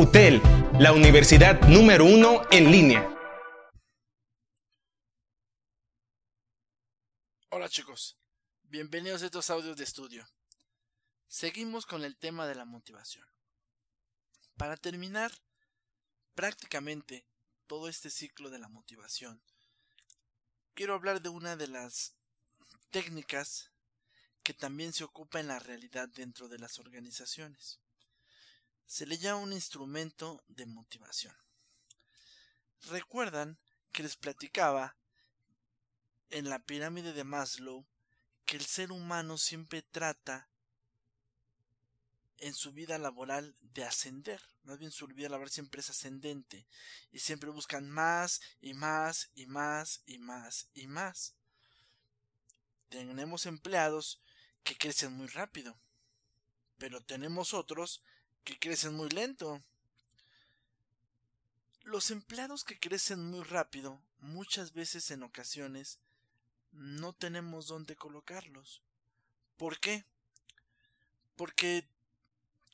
UTEL, la universidad número uno en línea. Hola chicos, bienvenidos a estos audios de estudio. Seguimos con el tema de la motivación. Para terminar prácticamente todo este ciclo de la motivación, quiero hablar de una de las técnicas que también se ocupa en la realidad dentro de las organizaciones se le llama un instrumento de motivación. Recuerdan que les platicaba en la pirámide de Maslow que el ser humano siempre trata en su vida laboral de ascender. Más bien su vida laboral siempre es ascendente. Y siempre buscan más y más y más y más y más. Tenemos empleados que crecen muy rápido. Pero tenemos otros que crecen muy lento. Los empleados que crecen muy rápido, muchas veces en ocasiones, no tenemos dónde colocarlos. ¿Por qué? Porque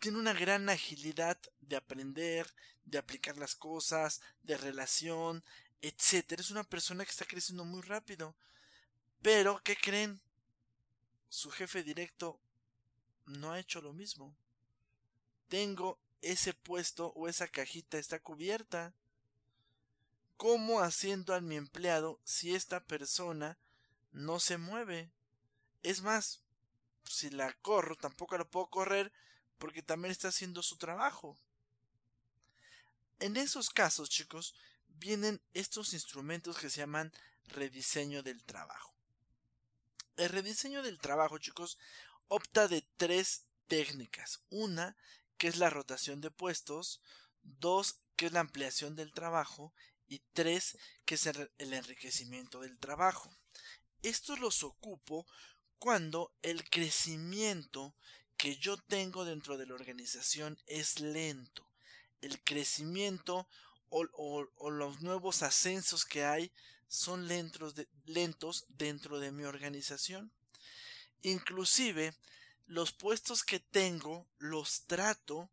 tiene una gran agilidad de aprender, de aplicar las cosas, de relación, etc. Es una persona que está creciendo muy rápido. Pero, ¿qué creen? Su jefe directo no ha hecho lo mismo tengo ese puesto o esa cajita está cubierta. ¿Cómo haciendo a mi empleado si esta persona no se mueve? Es más, si la corro, tampoco la puedo correr porque también está haciendo su trabajo. En esos casos, chicos, vienen estos instrumentos que se llaman rediseño del trabajo. El rediseño del trabajo, chicos, opta de tres técnicas. Una que es la rotación de puestos, dos, que es la ampliación del trabajo, y tres, que es el, enriquecimiento del trabajo. Estos los ocupo cuando el crecimiento que yo tengo dentro de la organización es lento. El crecimiento o, los nuevos ascensos que hay son lentos, lentos dentro de mi organización. Inclusive los puestos que tengo los trato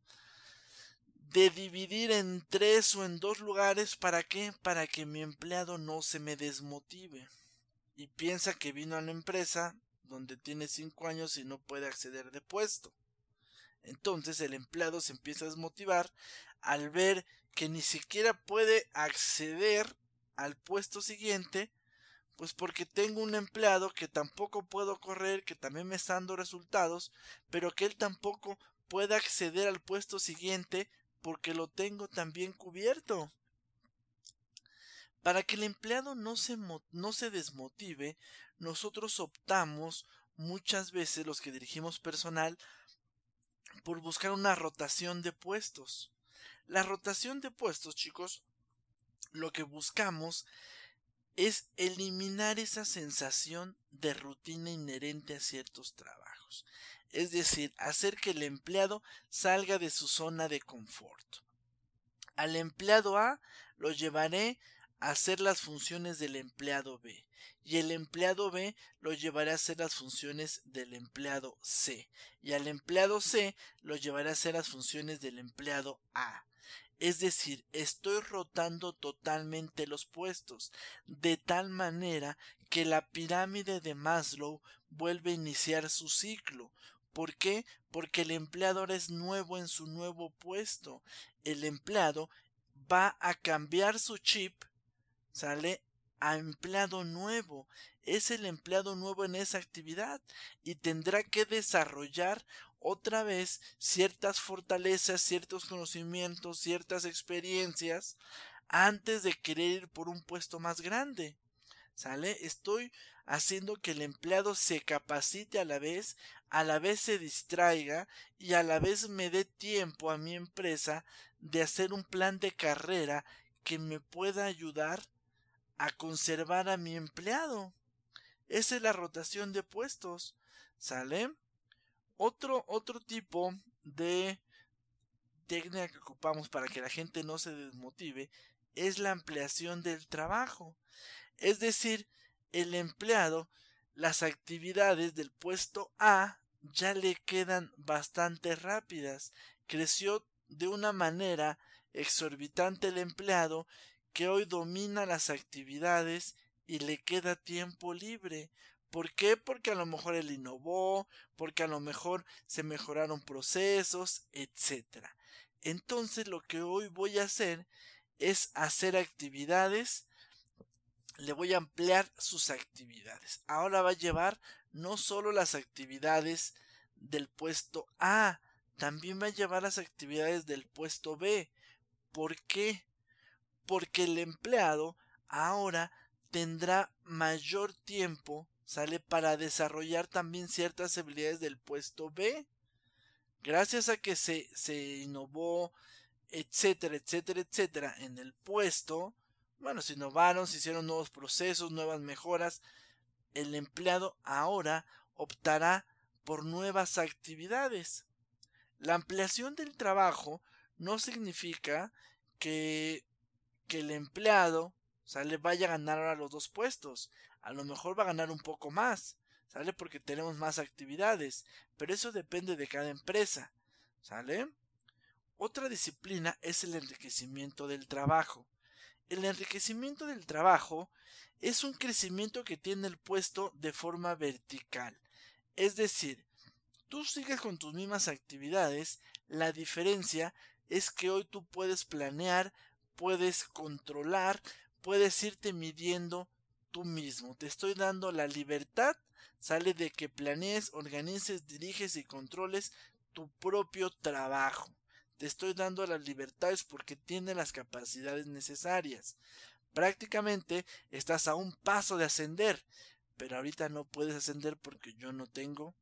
de dividir en tres o en dos lugares para qué? Para que mi empleado no se me desmotive y piensa que vino a la empresa donde tiene cinco años y no puede acceder de puesto. Entonces el empleado se empieza a desmotivar al ver que ni siquiera puede acceder al puesto siguiente pues porque tengo un empleado que tampoco puedo correr, que también me está dando resultados, pero que él tampoco puede acceder al puesto siguiente porque lo tengo también cubierto. Para que el empleado no se, no se desmotive, nosotros optamos muchas veces los que dirigimos personal por buscar una rotación de puestos. La rotación de puestos, chicos, lo que buscamos es eliminar esa sensación de rutina inherente a ciertos trabajos. Es decir, hacer que el empleado salga de su zona de confort. Al empleado A lo llevaré a hacer las funciones del empleado B y el empleado B lo llevaré a hacer las funciones del empleado C y al empleado C lo llevaré a hacer las funciones del empleado A. Es decir, estoy rotando totalmente los puestos, de tal manera que la pirámide de Maslow vuelve a iniciar su ciclo. ¿Por qué? Porque el empleador es nuevo en su nuevo puesto. El empleado va a cambiar su chip, sale a empleado nuevo. Es el empleado nuevo en esa actividad y tendrá que desarrollar otra vez ciertas fortalezas, ciertos conocimientos, ciertas experiencias antes de querer ir por un puesto más grande. ¿Sale? Estoy haciendo que el empleado se capacite a la vez, a la vez se distraiga y a la vez me dé tiempo a mi empresa de hacer un plan de carrera que me pueda ayudar a conservar a mi empleado. Esa es la rotación de puestos. ¿Sale? Otro, otro tipo de técnica que ocupamos para que la gente no se desmotive es la ampliación del trabajo. Es decir, el empleado, las actividades del puesto A ya le quedan bastante rápidas. Creció de una manera exorbitante el empleado que hoy domina las actividades y le queda tiempo libre. ¿Por qué? Porque a lo mejor él innovó, porque a lo mejor se mejoraron procesos, etc. Entonces lo que hoy voy a hacer es hacer actividades, le voy a ampliar sus actividades. Ahora va a llevar no solo las actividades del puesto A, también va a llevar las actividades del puesto B. ¿Por qué? Porque el empleado ahora tendrá mayor tiempo, sale para desarrollar también ciertas habilidades del puesto B. Gracias a que se, se innovó, etcétera, etcétera, etcétera, en el puesto, bueno, se innovaron, se hicieron nuevos procesos, nuevas mejoras, el empleado ahora optará por nuevas actividades. La ampliación del trabajo no significa que, que el empleado ¿sale? vaya a ganar ahora los dos puestos. A lo mejor va a ganar un poco más, ¿sale? Porque tenemos más actividades, pero eso depende de cada empresa, ¿sale? Otra disciplina es el enriquecimiento del trabajo. El enriquecimiento del trabajo es un crecimiento que tiene el puesto de forma vertical. Es decir, tú sigues con tus mismas actividades, la diferencia es que hoy tú puedes planear, puedes controlar, puedes irte midiendo tú mismo. Te estoy dando la libertad, sale de que planees, organices, diriges y controles tu propio trabajo. Te estoy dando las libertades porque tienes las capacidades necesarias. Prácticamente estás a un paso de ascender, pero ahorita no puedes ascender porque yo no tengo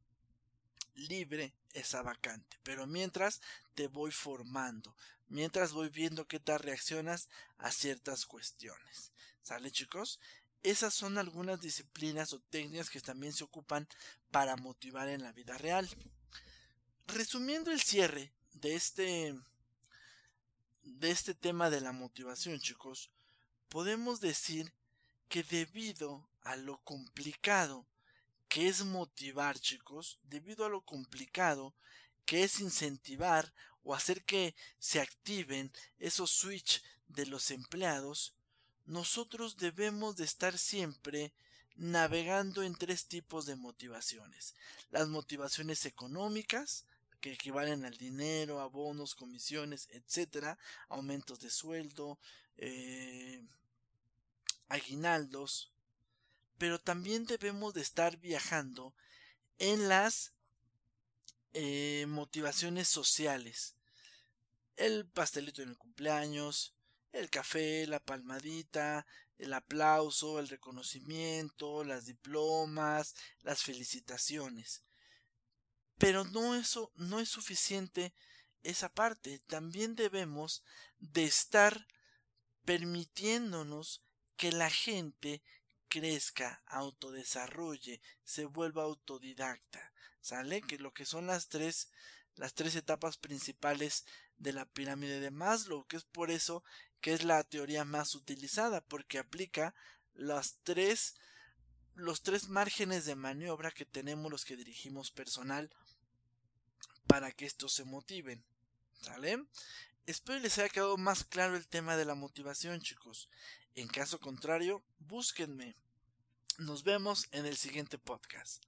libre esa vacante. Pero mientras te voy formando, mientras voy viendo qué tal reaccionas a ciertas cuestiones. ¿Sale chicos? Esas son algunas disciplinas o técnicas que también se ocupan para motivar en la vida real. Resumiendo el cierre de este de este tema de la motivación, chicos, podemos decir que debido a lo complicado que es motivar, chicos, debido a lo complicado que es incentivar o hacer que se activen esos switch de los empleados, nosotros debemos de estar siempre navegando en tres tipos de motivaciones. Las motivaciones económicas, que equivalen al dinero, abonos, comisiones, etcétera, aumentos de sueldo, eh, aguinaldos, pero también debemos de estar viajando en las eh, motivaciones sociales. El pastelito en el cumpleaños, el café, la palmadita, el aplauso, el reconocimiento, las diplomas, las felicitaciones. Pero no eso no es suficiente esa parte, también debemos de estar permitiéndonos que la gente crezca, autodesarrolle, se vuelva autodidacta, ¿sale? Que lo que son las tres, las tres etapas principales de la pirámide de Maslow, que es por eso que es la teoría más utilizada, porque aplica las tres, los tres márgenes de maniobra que tenemos los que dirigimos personal para que estos se motiven, ¿sale? Espero les haya quedado más claro el tema de la motivación, chicos. En caso contrario, búsquenme. Nos vemos en el siguiente podcast.